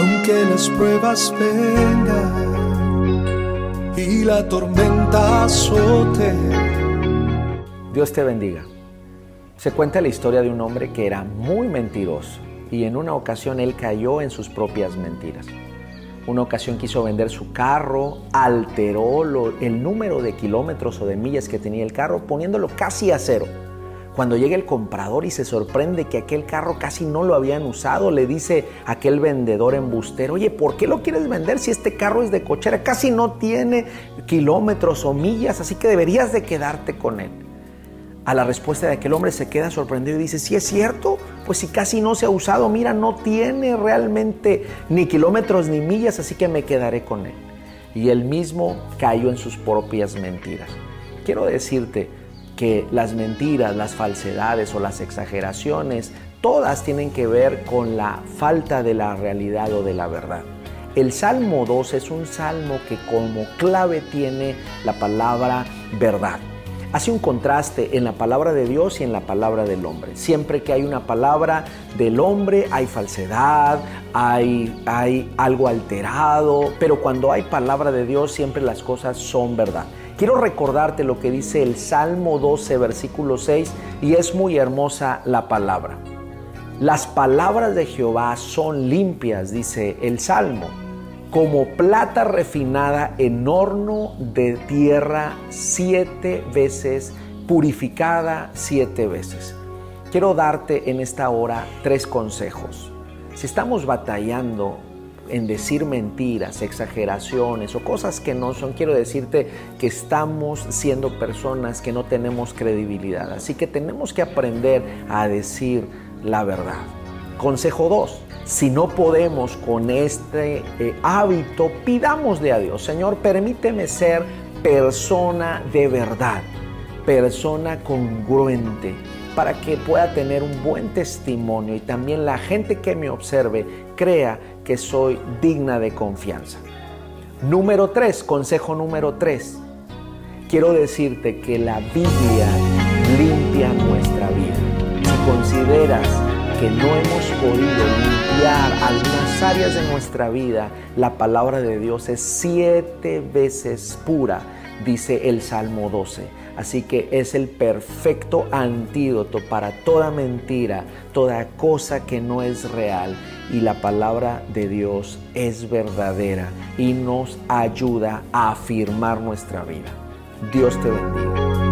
aunque las pruebas vengan y la tormenta azote. Dios te bendiga. Se cuenta la historia de un hombre que era muy mentiroso y en una ocasión él cayó en sus propias mentiras. Una ocasión quiso vender su carro, alteró el número de kilómetros o de millas que tenía el carro poniéndolo casi a cero cuando llega el comprador y se sorprende que aquel carro casi no lo habían usado, le dice aquel vendedor embustero, oye, ¿por qué lo quieres vender si este carro es de cochera? Casi no tiene kilómetros o millas, así que deberías de quedarte con él. A la respuesta de aquel hombre se queda sorprendido y dice, sí es cierto, pues si casi no se ha usado, mira, no tiene realmente ni kilómetros ni millas, así que me quedaré con él. Y él mismo cayó en sus propias mentiras. Quiero decirte, que las mentiras, las falsedades o las exageraciones, todas tienen que ver con la falta de la realidad o de la verdad. El Salmo 2 es un salmo que como clave tiene la palabra verdad. Hace un contraste en la palabra de Dios y en la palabra del hombre. Siempre que hay una palabra del hombre hay falsedad, hay, hay algo alterado, pero cuando hay palabra de Dios siempre las cosas son verdad. Quiero recordarte lo que dice el Salmo 12, versículo 6, y es muy hermosa la palabra. Las palabras de Jehová son limpias, dice el Salmo, como plata refinada en horno de tierra siete veces, purificada siete veces. Quiero darte en esta hora tres consejos. Si estamos batallando en decir mentiras, exageraciones o cosas que no son, quiero decirte que estamos siendo personas que no tenemos credibilidad. Así que tenemos que aprender a decir la verdad. Consejo 2. Si no podemos con este eh, hábito, pidámosle a Dios, Señor, permíteme ser persona de verdad, persona congruente, para que pueda tener un buen testimonio y también la gente que me observe crea que soy digna de confianza. Número 3, consejo número 3. Quiero decirte que la Biblia limpia nuestra vida. Si consideras que no hemos podido limpiar algunas áreas de nuestra vida, la palabra de Dios es siete veces pura, dice el Salmo 12. Así que es el perfecto antídoto para toda mentira, toda cosa que no es real. Y la palabra de Dios es verdadera y nos ayuda a afirmar nuestra vida. Dios te bendiga.